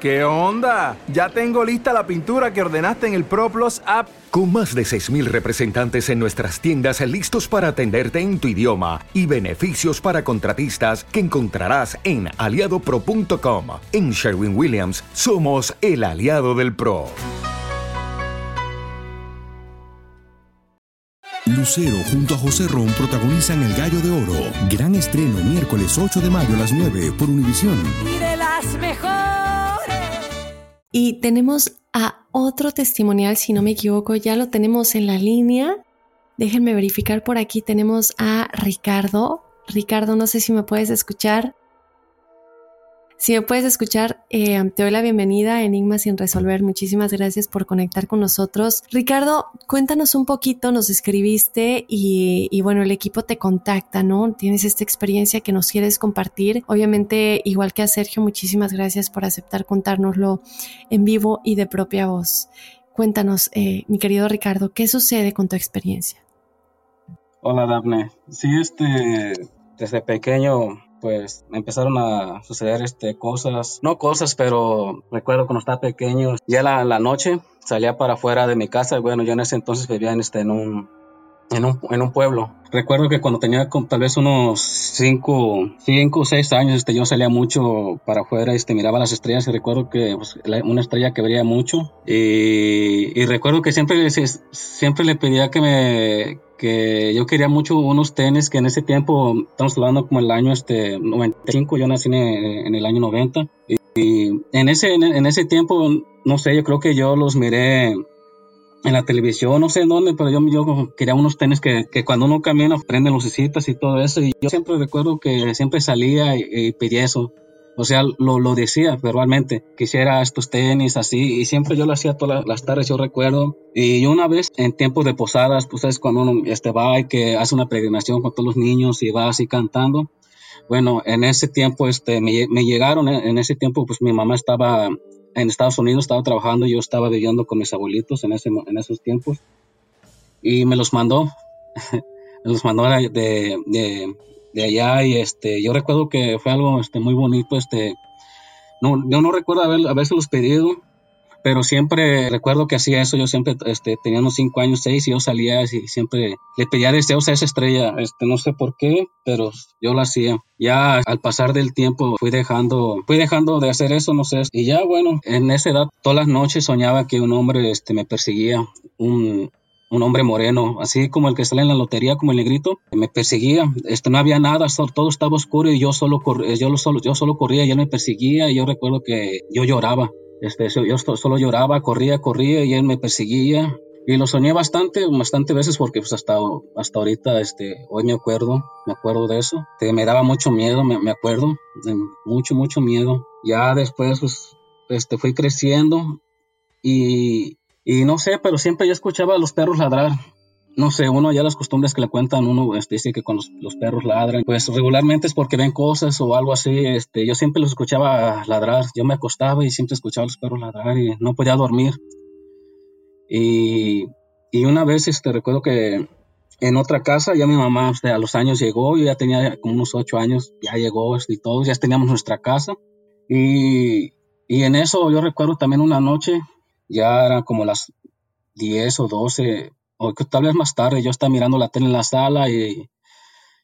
¿Qué onda? Ya tengo lista la pintura que ordenaste en el ProPlus app. Con más de 6.000 representantes en nuestras tiendas listos para atenderte en tu idioma y beneficios para contratistas que encontrarás en aliadopro.com. En Sherwin Williams somos el aliado del PRO. Lucero junto a José Ron protagonizan El Gallo de Oro. Gran estreno miércoles 8 de mayo a las 9 por Univisión. Y de las mejores. Y tenemos a otro testimonial, si no me equivoco, ya lo tenemos en la línea. Déjenme verificar por aquí. Tenemos a Ricardo. Ricardo, no sé si me puedes escuchar. Si me puedes escuchar, eh, te doy la bienvenida a Enigma sin resolver. Muchísimas gracias por conectar con nosotros. Ricardo, cuéntanos un poquito, nos escribiste y, bueno, el equipo te contacta, ¿no? Tienes esta experiencia que nos quieres compartir. Obviamente, igual que a Sergio, muchísimas gracias por aceptar contárnoslo en vivo y de propia voz. Cuéntanos, eh, mi querido Ricardo, ¿qué sucede con tu experiencia? Hola, Daphne. Sí, este, desde pequeño pues empezaron a suceder este, cosas, no cosas, pero recuerdo cuando estaba pequeño, ya la, la noche salía para afuera de mi casa, bueno, yo en ese entonces vivía en, este, en, un, en, un, en un pueblo. Recuerdo que cuando tenía tal vez unos 5 cinco, o 6 años, este, yo salía mucho para afuera, este, miraba las estrellas y recuerdo que pues, una estrella que brilla mucho y, y recuerdo que siempre, siempre le pedía que me, que yo quería mucho unos tenis que en ese tiempo, estamos hablando como el año este 95, yo nací en, el año 90 y, en ese en, ese tiempo no sé, yo creo que yo los miré en la televisión, no sé en dónde, pero yo, yo quería unos tenis que, que cuando uno camina prenden lucecitas y todo eso y yo siempre recuerdo que siempre salía y, y pedía eso o sea, lo, lo decía verbalmente, quisiera estos tenis así, y siempre yo lo hacía todas las tardes, yo recuerdo. Y una vez en tiempos de posadas, pues es cuando uno este, va y que hace una peregrinación con todos los niños y va así cantando. Bueno, en ese tiempo este, me, me llegaron, eh, en ese tiempo pues mi mamá estaba en Estados Unidos, estaba trabajando, yo estaba viviendo con mis abuelitos en, ese, en esos tiempos. Y me los mandó, me los mandó de, de, de allá y este, yo recuerdo que fue algo este, muy bonito, este, no, yo no recuerdo haber, haberse los pedido, pero siempre recuerdo que hacía eso, yo siempre este, tenía unos 5 años, 6 y yo salía y siempre le pedía deseos a esa estrella, este, no sé por qué, pero yo lo hacía. Ya al pasar del tiempo fui dejando, fui dejando de hacer eso, no sé, y ya bueno, en esa edad todas las noches soñaba que un hombre este, me perseguía, un, un hombre moreno, así como el que sale en la lotería, como el negrito, me perseguía. Este, no había nada, todo estaba oscuro y yo solo, yo, solo, yo solo corría y él me perseguía y yo recuerdo que yo lloraba. Este, yo solo lloraba, corría, corría y él me perseguía. Y lo soñé bastante, bastante veces porque pues hasta, hasta ahorita, este, hoy me acuerdo, me acuerdo de eso. Que me daba mucho miedo, me, me acuerdo, de mucho, mucho miedo. Ya después, pues, este, fui creciendo y, y no sé, pero siempre yo escuchaba a los perros ladrar. No sé, uno ya las costumbres que le cuentan, uno este, dice que cuando los, perros ladran, pues regularmente es porque ven cosas o algo así. Este, yo siempre los escuchaba ladrar. Yo me acostaba y siempre escuchaba a los perros ladrar y no podía dormir. Y, y una vez este, recuerdo que en otra casa ya mi mamá este, a los años llegó, yo ya tenía como unos ocho años, ya llegó este, y todos, ya teníamos nuestra casa. Y, y en eso yo recuerdo también una noche ya eran como las 10 o 12, o tal vez más tarde, yo estaba mirando la tele en la sala y,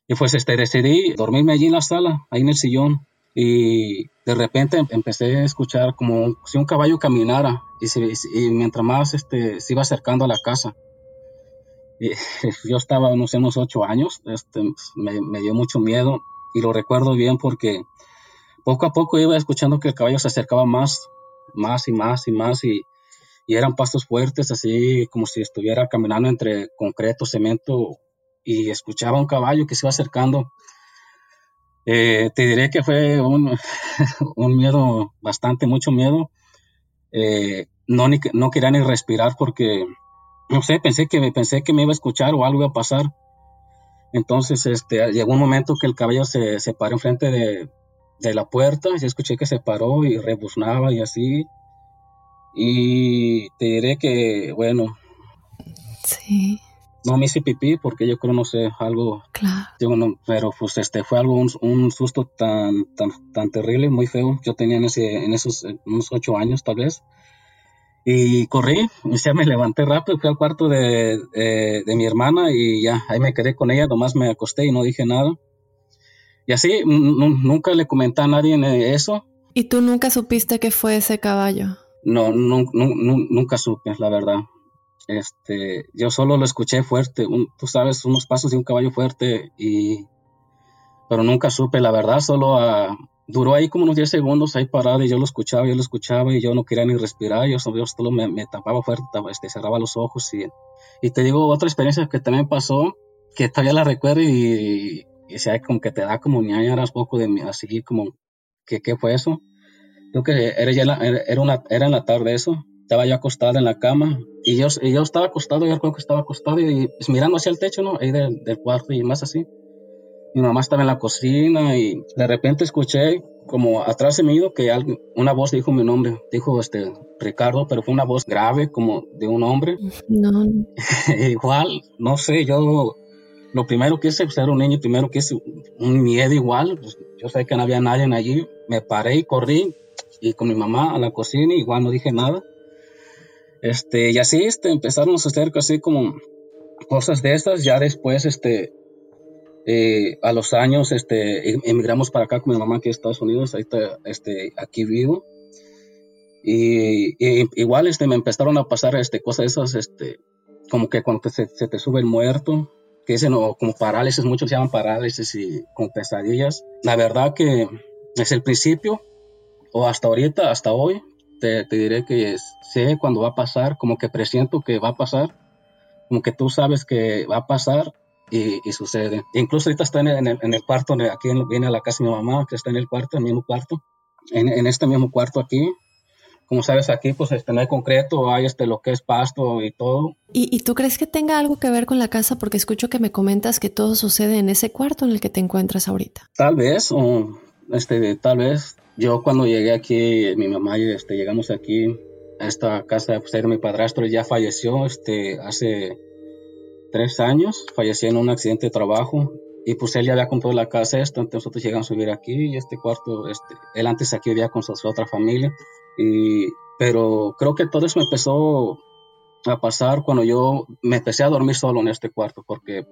y pues este, decidí dormirme allí en la sala, ahí en el sillón. Y de repente em, empecé a escuchar como si un caballo caminara y, y mientras más este, se iba acercando a la casa. Y, yo estaba, no sé, unos ocho años, este, me, me dio mucho miedo y lo recuerdo bien porque poco a poco iba escuchando que el caballo se acercaba más, más y más y más y, y eran pastos fuertes, así como si estuviera caminando entre concreto, cemento, y escuchaba un caballo que se iba acercando. Eh, te diré que fue un, un, miedo, bastante, mucho miedo. Eh, no, ni, no quería ni respirar porque, no sé, pensé que, pensé que me iba a escuchar o algo iba a pasar. Entonces, este, llegó un momento que el caballo se, se paró enfrente de, de la puerta, y escuché que se paró y rebuznaba y así. Y te diré que, bueno. Sí. No me hice pipí porque yo creo, no sé, algo. Claro. pero pues este fue algo, un, susto tan, tan, tan terrible, muy feo. Yo tenía en, ese, en esos unos ocho años tal vez. Y corrí, y ya me levanté rápido, fui al cuarto de, de, mi hermana y ya, ahí me quedé con ella, nomás me acosté y no dije nada. Y así, nunca le comenté a nadie eso. ¿Y tú nunca supiste que fue ese caballo? No, nunca supe, la verdad. Este, yo solo lo escuché fuerte, tú sabes, unos pasos de un caballo fuerte y, pero nunca supe, la verdad, solo ah, duró ahí como unos 10 segundos ahí parado y yo lo escuchaba, yo lo escuchaba y yo no quería ni respirar, yo, yo solo me, tapaba fuerte, este, cerraba los ojos y, y te digo otra experiencia que también pasó, que todavía la recuerdo y, y, sea, como que te da como ñañaras poco de así como qué fue eso. Creo que era, ya era, una, era en la tarde eso. Estaba yo acostada en la cama y yo, y yo estaba acostado, yo creo que estaba acostado y, pues, mirando hacia el techo, ¿no? Ahí del, del cuarto y más así. Mi mamá estaba en la cocina y de repente escuché como atrás de mí que alguien, una voz dijo mi nombre, dijo este Ricardo, pero fue una voz grave como de un hombre. No. igual, no sé, yo lo primero que hice, pues era un niño, primero que hice un miedo igual, pues, yo sé que no había nadie allí, me paré y corrí y con mi mamá a la cocina, igual no dije nada. Este, y así este, empezaron a suceder así como cosas de estas, ya después este, eh, a los años este, em, emigramos para acá con mi mamá aquí en Estados Unidos, ahí está, este, aquí vivo. Y, igual este, me empezaron a pasar este, cosas esas, este, como que cuando se, te sube el muerto, que dicen, o como parálisis, muchos llaman parálisis y con pesadillas. La verdad que es el principio, o hasta ahorita, hasta hoy, te, te diré que sé cuando va a pasar, como que presiento que va a pasar, como que tú sabes que va a pasar y, sucede. Incluso ahorita está en el, en el cuarto, aquí viene a la casa de mi mamá, que está en el cuarto, en el mismo cuarto, en, en este mismo cuarto aquí. Como sabes, aquí pues este, no hay concreto, hay este, lo que es pasto y todo. ¿Y, ¿Y tú crees que tenga algo que ver con la casa? Porque escucho que me comentas que todo sucede en ese cuarto en el que te encuentras ahorita. Tal vez, o este, tal vez. Yo cuando llegué aquí, mi mamá y este, llegamos aquí a esta casa, pues era mi padrastro, ya falleció este, hace tres años, falleció en un accidente de trabajo y pues él ya había comprado la casa esta, entonces nosotros llegamos a vivir aquí y este cuarto, este, él antes aquí vivía con su otra familia, y, pero creo que todo eso me empezó a pasar cuando yo me empecé a dormir solo en este cuarto, porque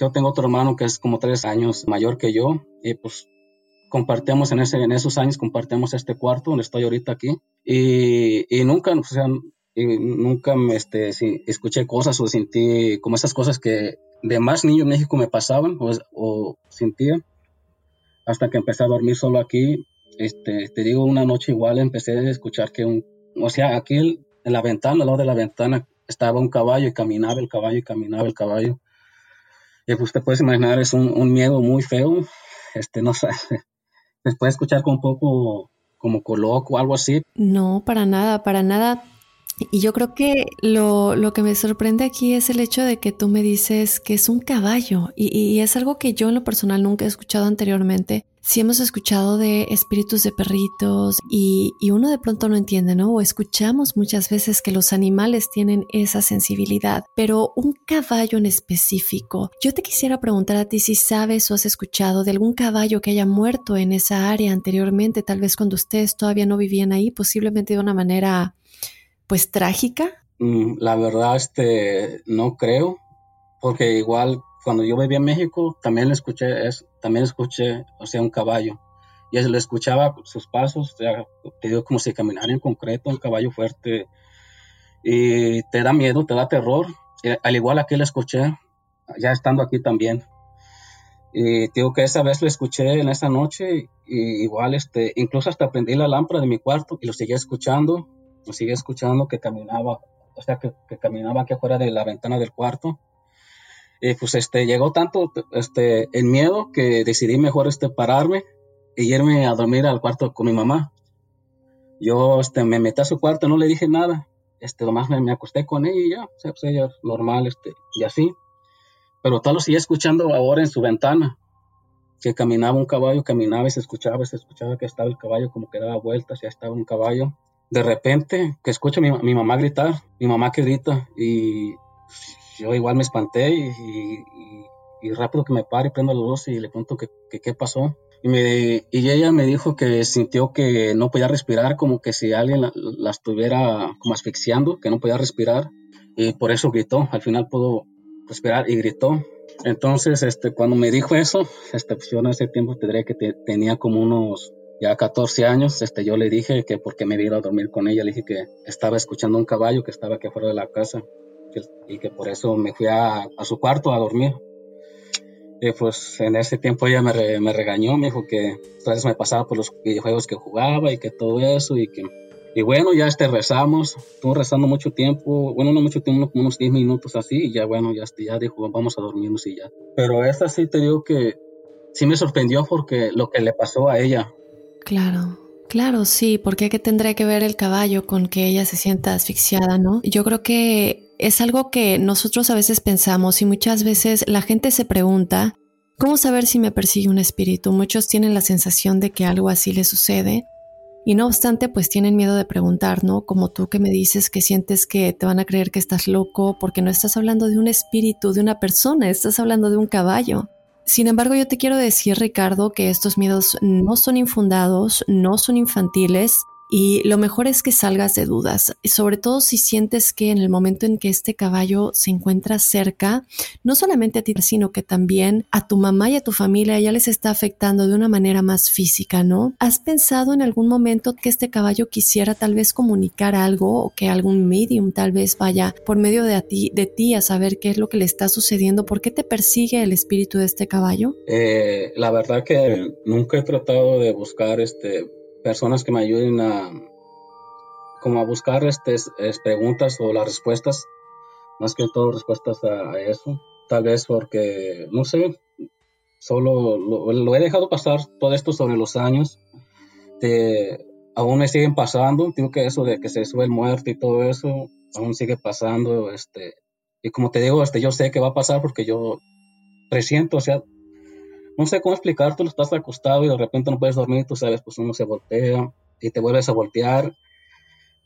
yo tengo otro hermano que es como tres años mayor que yo y pues compartimos en, ese, en esos años, compartimos este cuarto donde estoy ahorita aquí y, y nunca, o sea, y nunca me, este, escuché cosas o sentí como esas cosas que de más niño en México me pasaban o, o, sentía hasta que empecé a dormir solo aquí. Este, te digo, una noche igual empecé a escuchar que un, o sea, aquí en la ventana, al lado de la ventana, estaba un caballo y caminaba el caballo y caminaba el caballo. Y pues te puedes imaginar, es un, un miedo muy feo. Este, no puede escuchar con un poco como coloco o algo así. No, para nada, para nada. Y yo creo que lo, lo, que me sorprende aquí es el hecho de que tú me dices que es un caballo y, y, es algo que yo en lo personal nunca he escuchado anteriormente. Sí hemos escuchado de espíritus de perritos y, y uno de pronto no entiende, ¿no? O escuchamos muchas veces que los animales tienen esa sensibilidad, pero un caballo en específico. Yo te quisiera preguntar a ti si sabes o has escuchado de algún caballo que haya muerto en esa área anteriormente, tal vez cuando ustedes todavía no vivían ahí, posiblemente de una manera pues trágica? Mm, la verdad, este, no creo, porque igual cuando yo vivía en México también escuché, es, también escuché, o sea, un caballo. Y le escuchaba sus pasos, o sea, te digo como si caminara en concreto, un caballo fuerte. Y te da miedo, te da terror. al igual aquí le escuché, ya estando aquí también. Y digo que esa vez lo escuché en esa noche, y igual, este, incluso hasta prendí la lámpara de mi cuarto y lo seguía escuchando sigue escuchando que caminaba, o sea, que, caminaba aquí afuera de la ventana del cuarto. Y pues este, llegó tanto este, el miedo que decidí mejor este, pararme y irme a dormir al cuarto con mi mamá. Yo este, me metí a su cuarto, no le dije nada. Este, nomás me, me acosté con ella y ya, o sea, pues ella normal, este, y así. Pero tal lo seguía escuchando ahora en su ventana, que caminaba un caballo, caminaba y se escuchaba, se escuchaba que estaba el caballo como que daba vueltas, ya estaba un caballo de repente que escucho a mi, mamá gritar, mi mamá que grita y yo igual me espanté y, rápido que me paro y prendo la luz y le pregunto que, qué pasó. Y, me, y ella me dijo que sintió que no podía respirar, como que si alguien la, estuviera como asfixiando, que no podía respirar y por eso gritó. Al final pudo respirar y gritó. Entonces, este, cuando me dijo eso, este, pues yo en ese tiempo tendría que tenía como unos ya 14 años, este, yo le dije que porque me iba a dormir con ella, le dije que estaba escuchando un caballo que estaba aquí afuera de la casa y que por eso me fui a, su cuarto a dormir. Y pues en ese tiempo ella me, me regañó, me dijo que entonces me pasaba por los videojuegos que jugaba y que todo eso y que... Y bueno, ya este rezamos, estuvo rezando mucho tiempo, bueno, no mucho tiempo, unos 10 minutos así, y ya bueno, ya, este, ya dijo, vamos a dormirnos y ya. Pero esta sí te digo que sí me sorprendió porque lo que le pasó a ella, Claro. Claro, sí, porque ¿qué tendría que ver el caballo con que ella se sienta asfixiada, no? Yo creo que es algo que nosotros a veces pensamos y muchas veces la gente se pregunta, ¿cómo saber si me persigue un espíritu? Muchos tienen la sensación de que algo así le sucede y no obstante pues tienen miedo de preguntar, ¿no? Como tú que me dices que sientes que te van a creer que estás loco porque no estás hablando de un espíritu, de una persona, estás hablando de un caballo. Sin embargo, yo te quiero decir, Ricardo, que estos miedos no son infundados, no son infantiles, y lo mejor es que salgas de dudas, sobre todo si sientes que en el momento en que este caballo se encuentra cerca, no solamente a ti, sino que también a tu mamá y a tu familia ya les está afectando de una manera más física, ¿no? ¿Has pensado en algún momento que este caballo quisiera tal vez comunicar algo o que algún medium tal vez vaya por medio de, ti, de ti a saber qué es lo que le está sucediendo? ¿Por qué te persigue el espíritu de este caballo? Eh, la verdad que nunca he tratado de buscar este personas que me ayuden a como a buscar este, preguntas o las respuestas, más que todo respuestas a, eso. Tal vez porque, no sé, solo lo, he dejado pasar todo esto sobre los años. De, aún me siguen pasando, digo que eso de que se sube el muerto y todo eso, aún sigue pasando, este, y como te digo, este, yo sé que va a pasar porque yo presiento, o sea, no sé cómo explicártelo, estás acostado y de repente no puedes dormir, tú sabes, pues uno se voltea y te vuelves a voltear,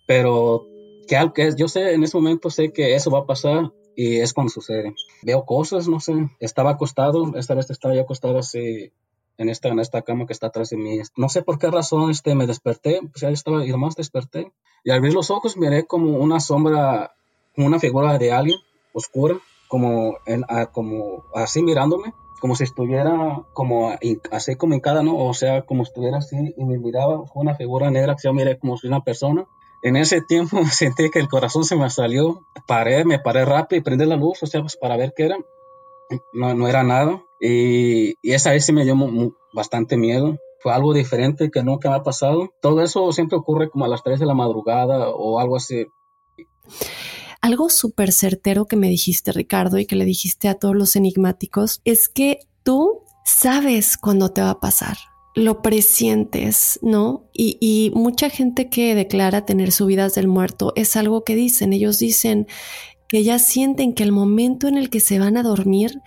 pero que algo que es, yo sé, en ese momento sé que eso va a pasar y es cuando sucede. Veo cosas, no sé, estaba acostado, esta vez estaba yo acostado así en esta, en esta cama que está atrás de mí. No sé por qué razón este, me desperté, pues ya estaba, y nomás desperté. Y al abrir los ojos miré como una sombra, como una figura de alguien oscura, como, en, como así mirándome como si estuviera como así como en cada, ¿no? O sea, como estuviera así y me miraba, fue una figura negra que yo miré como si una persona. En ese tiempo sentí que el corazón se me salió, paré, me paré rápido y prendí la luz, o sea, pues para ver qué era. No, no era nada. Y, y, esa vez sí me dio bastante miedo. Fue algo diferente que nunca me ha pasado. Todo eso siempre ocurre como a las 3 de la madrugada o algo así. Algo súper certero que me dijiste, Ricardo, y que le dijiste a todos los enigmáticos, es que tú sabes cuándo te va a pasar lo presientes, ¿no? Y, y, mucha gente que declara tener subidas del muerto es algo que dicen. Ellos dicen que ya sienten que el momento en el que se van a dormir,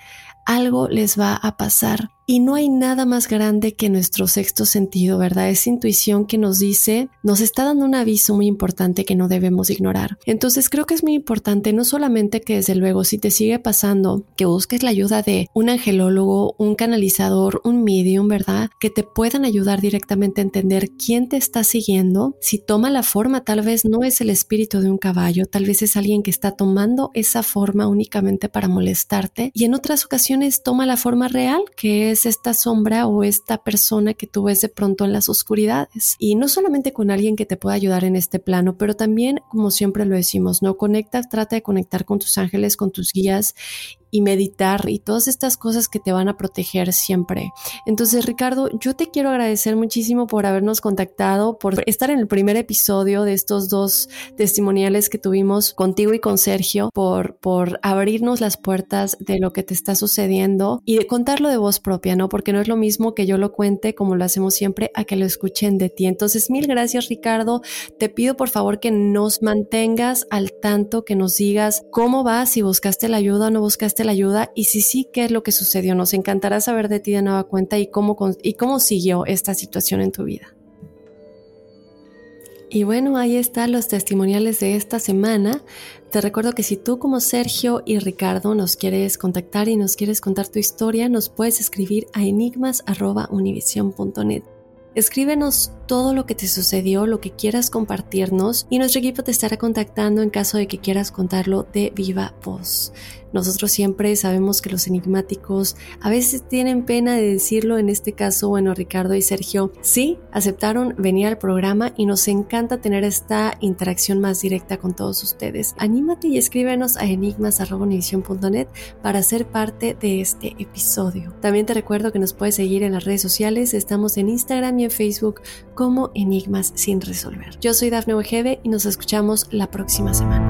algo les va a pasar. Y no hay nada más grande que nuestro sexto sentido, ¿verdad? Esa intuición que nos dice, nos está dando un aviso muy importante que no debemos ignorar. Entonces creo que es muy importante no solamente que desde luego si te sigue pasando, que busques la ayuda de un angelólogo, un canalizador, un medium, ¿verdad? Que te puedan ayudar directamente a entender quién te está siguiendo. Si toma la forma, tal vez no es el espíritu de un caballo, tal vez es alguien que está tomando esa forma únicamente para molestarte. Y en otras ocasiones toma la forma real, que es es esta sombra o esta persona que tú ves de pronto en las oscuridades. Y no solamente con alguien que te pueda ayudar en este plano, pero también, como siempre lo decimos, no conecta, trata de conectar con tus ángeles, con tus guías y meditar y todas estas cosas que te van a proteger siempre. Entonces, Ricardo, yo te quiero agradecer muchísimo por habernos contactado, por estar en el primer episodio de estos dos testimoniales que tuvimos contigo y con Sergio, por, por abrirnos las puertas de lo que te está sucediendo y de contarlo de voz propia, ¿no? Porque no es lo mismo que yo lo cuente como lo hacemos siempre a que lo escuchen de ti. Entonces, mil gracias, Ricardo. Te pido por favor que nos mantengas al tanto, que nos digas cómo vas, si buscaste la ayuda o no buscaste la ayuda y si sí, qué es lo que sucedió. Nos encantará saber de ti de nueva cuenta y cómo, y cómo siguió esta situación en tu vida. Y bueno, ahí están los testimoniales de esta semana. Te recuerdo que si tú como Sergio y Ricardo nos quieres contactar y nos quieres contar tu historia, nos puedes escribir a enigmas.univision.net. Escríbenos todo lo que te sucedió, lo que quieras compartirnos y nuestro equipo te estará contactando en caso de que quieras contarlo de viva voz. Nosotros siempre sabemos que los enigmáticos a veces tienen pena de decirlo, en este caso, bueno, Ricardo y Sergio sí aceptaron venir al programa y nos encanta tener esta interacción más directa con todos ustedes. Anímate y escríbenos a enigmas.univision.net para ser parte de este episodio. También te recuerdo que nos puedes seguir en las redes sociales, estamos en Instagram y en Facebook como Enigmas sin resolver. Yo soy Dafne Wegebe y nos escuchamos la próxima semana.